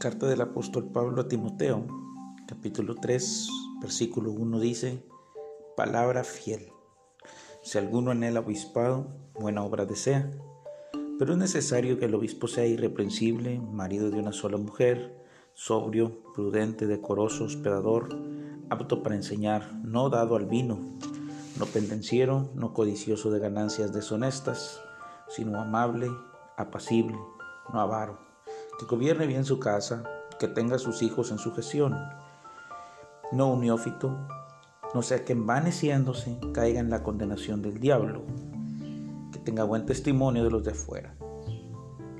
Carta del apóstol Pablo a Timoteo, capítulo 3, versículo 1 dice, Palabra fiel. Si alguno anhela obispado, buena obra desea, pero es necesario que el obispo sea irreprensible, marido de una sola mujer, sobrio, prudente, decoroso, hospedador, apto para enseñar, no dado al vino, no pendenciero, no codicioso de ganancias deshonestas, sino amable, apacible, no avaro, que gobierne bien su casa, que tenga sus hijos en su gestión, no un neófito, no sea que envaneciéndose caiga en la condenación del diablo, que tenga buen testimonio de los de afuera.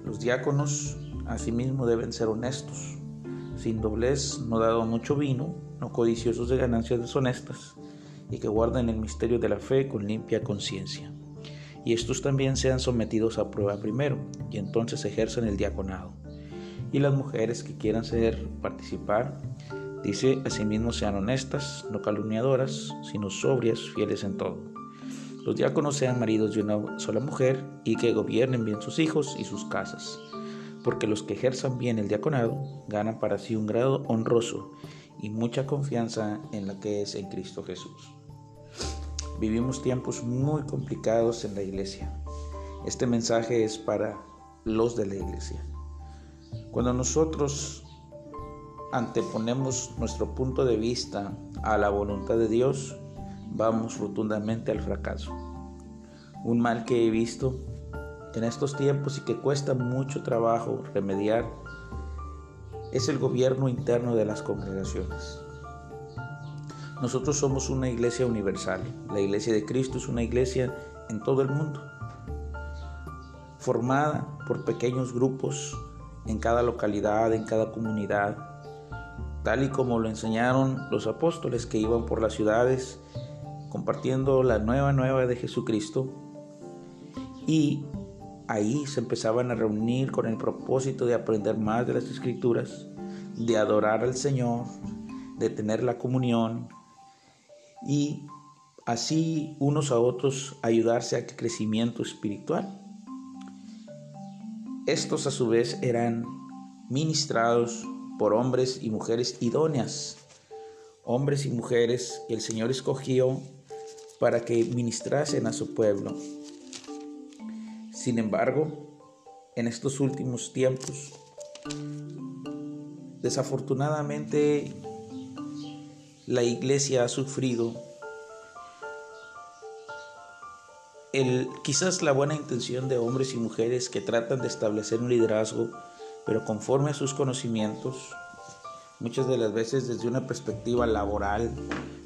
Los diáconos asimismo deben ser honestos, sin doblez, no dado mucho vino, no codiciosos de ganancias deshonestas, y que guarden el misterio de la fe con limpia conciencia. Y estos también sean sometidos a prueba primero, y entonces ejerzan el diaconado. Y las mujeres que quieran ser participar, dice, asimismo sean honestas, no calumniadoras, sino sobrias, fieles en todo. Los diáconos sean maridos de una sola mujer y que gobiernen bien sus hijos y sus casas, porque los que ejerzan bien el diaconado ganan para sí un grado honroso y mucha confianza en la que es en Cristo Jesús. Vivimos tiempos muy complicados en la iglesia. Este mensaje es para los de la iglesia. Cuando nosotros anteponemos nuestro punto de vista a la voluntad de Dios, vamos rotundamente al fracaso. Un mal que he visto en estos tiempos y que cuesta mucho trabajo remediar es el gobierno interno de las congregaciones. Nosotros somos una iglesia universal. La iglesia de Cristo es una iglesia en todo el mundo, formada por pequeños grupos en cada localidad, en cada comunidad, tal y como lo enseñaron los apóstoles que iban por las ciudades compartiendo la nueva nueva de Jesucristo y ahí se empezaban a reunir con el propósito de aprender más de las escrituras, de adorar al Señor, de tener la comunión, y así unos a otros ayudarse a crecimiento espiritual. Estos a su vez eran ministrados por hombres y mujeres idóneas, hombres y mujeres que el Señor escogió para que ministrasen a su pueblo. Sin embargo, en estos últimos tiempos, desafortunadamente la iglesia ha sufrido el, quizás la buena intención de hombres y mujeres que tratan de establecer un liderazgo, pero conforme a sus conocimientos, muchas de las veces desde una perspectiva laboral,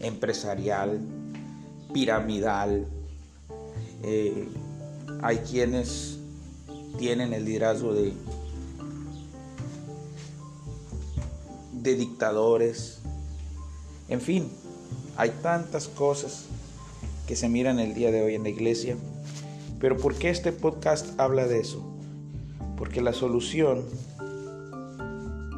empresarial, piramidal. Eh, hay quienes tienen el liderazgo de, de dictadores, en fin, hay tantas cosas que se miran el día de hoy en la iglesia. Pero ¿por qué este podcast habla de eso? Porque la solución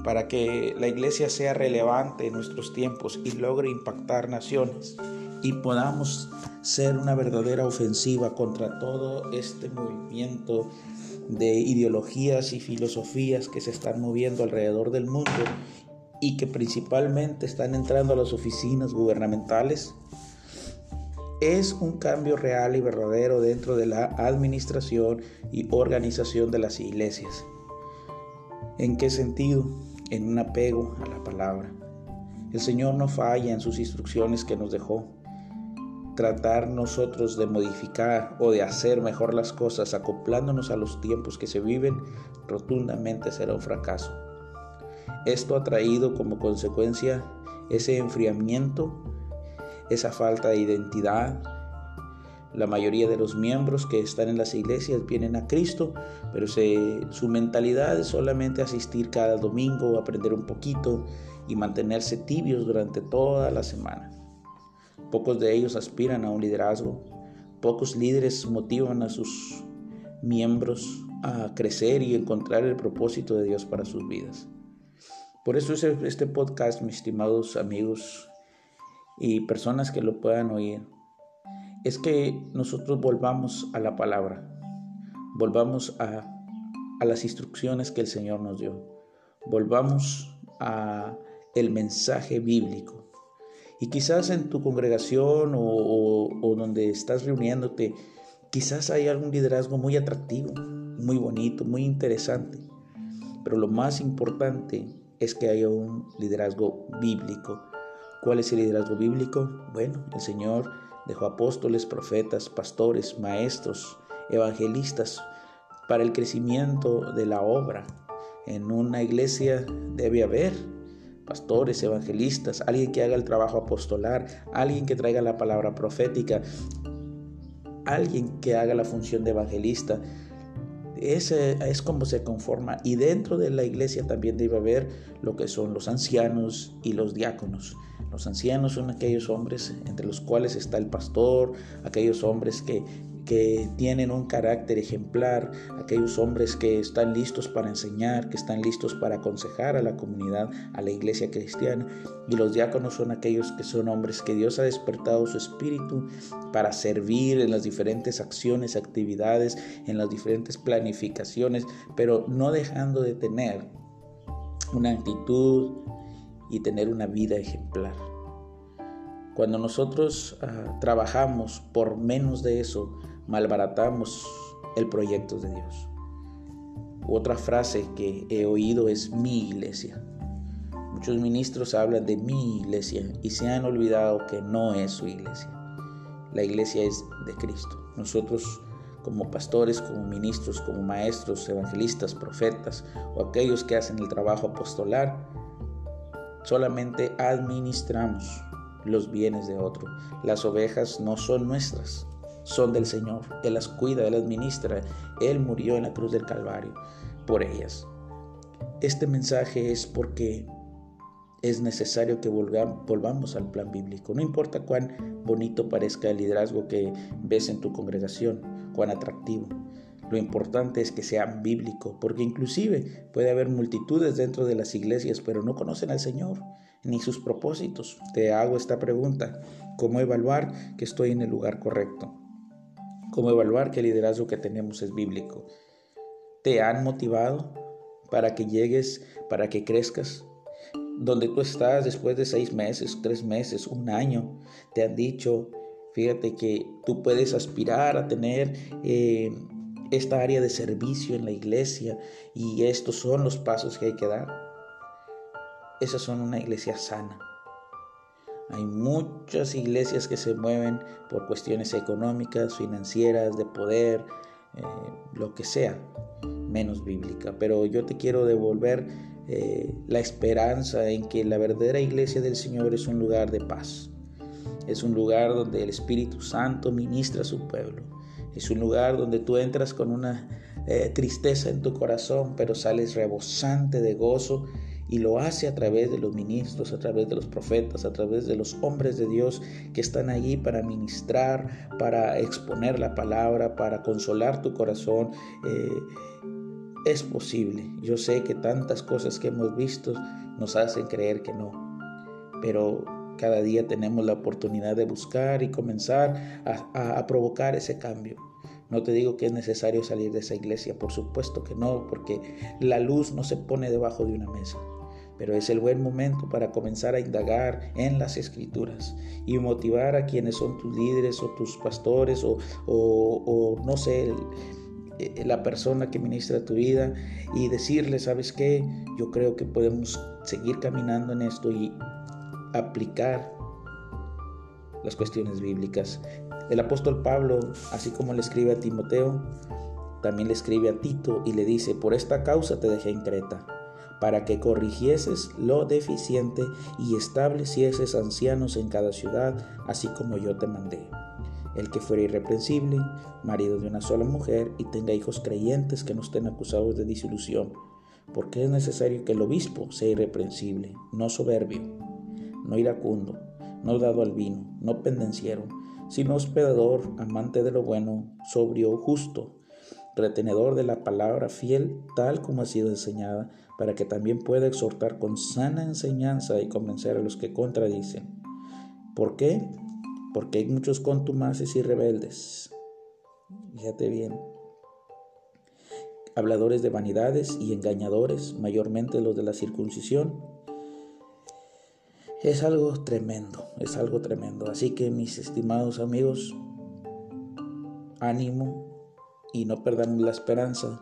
para que la iglesia sea relevante en nuestros tiempos y logre impactar naciones y podamos ser una verdadera ofensiva contra todo este movimiento de ideologías y filosofías que se están moviendo alrededor del mundo y que principalmente están entrando a las oficinas gubernamentales, es un cambio real y verdadero dentro de la administración y organización de las iglesias. ¿En qué sentido? En un apego a la palabra. El Señor no falla en sus instrucciones que nos dejó. Tratar nosotros de modificar o de hacer mejor las cosas acoplándonos a los tiempos que se viven rotundamente será un fracaso. Esto ha traído como consecuencia ese enfriamiento, esa falta de identidad. La mayoría de los miembros que están en las iglesias vienen a Cristo, pero su mentalidad es solamente asistir cada domingo, aprender un poquito y mantenerse tibios durante toda la semana. Pocos de ellos aspiran a un liderazgo. Pocos líderes motivan a sus miembros a crecer y encontrar el propósito de Dios para sus vidas. Por eso es este podcast, mis estimados amigos y personas que lo puedan oír, es que nosotros volvamos a la palabra, volvamos a a las instrucciones que el Señor nos dio. Volvamos a el mensaje bíblico. Y quizás en tu congregación o, o donde estás reuniéndote, quizás hay algún liderazgo muy atractivo, muy bonito, muy interesante. Pero lo más importante es que haya un liderazgo bíblico. ¿Cuál es el liderazgo bíblico? Bueno, el Señor dejó apóstoles, profetas, pastores, maestros, evangelistas para el crecimiento de la obra. En una iglesia debe haber pastores, evangelistas, alguien que haga el trabajo apostolar, alguien que traiga la palabra profética, alguien que haga la función de evangelista. Ese es como se conforma. Y dentro de la iglesia también debe haber lo que son los ancianos y los diáconos. Los ancianos son aquellos hombres entre los cuales está el pastor, aquellos hombres que, que tienen un carácter ejemplar, aquellos hombres que están listos para enseñar, que están listos para aconsejar a la comunidad, a la iglesia cristiana. Y los diáconos son aquellos que son hombres que Dios ha despertado su espíritu para servir en las diferentes acciones, actividades, en las diferentes planificaciones, pero no dejando de tener una actitud y tener una vida ejemplar. Cuando nosotros ah, trabajamos por menos de eso, malbaratamos el proyecto de Dios. Otra frase que he oído es mi iglesia. Muchos ministros hablan de mi iglesia y se han olvidado que no es su iglesia. La iglesia es de Cristo. Nosotros como pastores, como ministros, como maestros, evangelistas, profetas o aquellos que hacen el trabajo apostolar, solamente administramos los bienes de otro. Las ovejas no son nuestras, son del Señor. Él las cuida, Él las ministra. Él murió en la cruz del Calvario por ellas. Este mensaje es porque es necesario que volvamos al plan bíblico. No importa cuán bonito parezca el liderazgo que ves en tu congregación, cuán atractivo. Lo importante es que sea bíblico, porque inclusive puede haber multitudes dentro de las iglesias, pero no conocen al Señor ni sus propósitos. Te hago esta pregunta. ¿Cómo evaluar que estoy en el lugar correcto? ¿Cómo evaluar que el liderazgo que tenemos es bíblico? ¿Te han motivado para que llegues, para que crezcas? Donde tú estás después de seis meses, tres meses, un año, te han dicho, fíjate que tú puedes aspirar a tener eh, esta área de servicio en la iglesia y estos son los pasos que hay que dar. Esas son una iglesia sana. Hay muchas iglesias que se mueven por cuestiones económicas, financieras, de poder, eh, lo que sea, menos bíblica. Pero yo te quiero devolver eh, la esperanza en que la verdadera iglesia del Señor es un lugar de paz. Es un lugar donde el Espíritu Santo ministra a su pueblo es un lugar donde tú entras con una eh, tristeza en tu corazón, pero sales rebosante de gozo y lo hace a través de los ministros, a través de los profetas, a través de los hombres de Dios que están allí para ministrar, para exponer la palabra, para consolar tu corazón. Eh, es posible. Yo sé que tantas cosas que hemos visto nos hacen creer que no, pero cada día tenemos la oportunidad de buscar y comenzar a, provocar ese cambio. No te digo que es necesario salir de esa iglesia, por supuesto que no, porque la luz no se pone debajo de una mesa. Pero es el buen momento para comenzar a indagar en las escrituras y motivar a quienes son tus líderes o tus pastores o, o no sé, eh, la persona que ministra tu vida y decirle, ¿sabes qué? Yo creo que podemos seguir caminando en esto y aplicar las cuestiones bíblicas. El apóstol Pablo, así como le escribe a Timoteo, también le escribe a Tito y le dice, por esta causa te dejé en Creta, para que corrigieses lo deficiente y establecieses ancianos en cada ciudad, así como yo te mandé. El que fuera irreprensible, marido de una sola mujer, y tenga hijos creyentes que no estén acusados de disolución, porque es necesario que el obispo sea irreprensible, no soberbio no iracundo, no dado al vino, no pendenciero, sino hospedador, amante de lo bueno, sobrio, justo, retenedor de la palabra fiel tal como ha sido enseñada, para que también pueda exhortar con sana enseñanza y convencer a los que contradicen. ¿Por qué? Porque hay muchos contumaces y rebeldes. Fíjate bien. habladores de vanidades y engañadores, mayormente los de la circuncisión. Es algo tremendo, es algo tremendo. Así que mis estimados amigos, ánimo y no perdamos la esperanza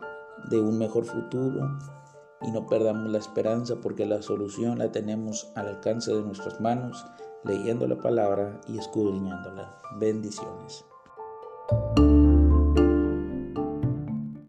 de un mejor futuro y no perdamos la esperanza porque la solución la tenemos al alcance de nuestras manos, leyendo la palabra y escudriñándola. Bendiciones.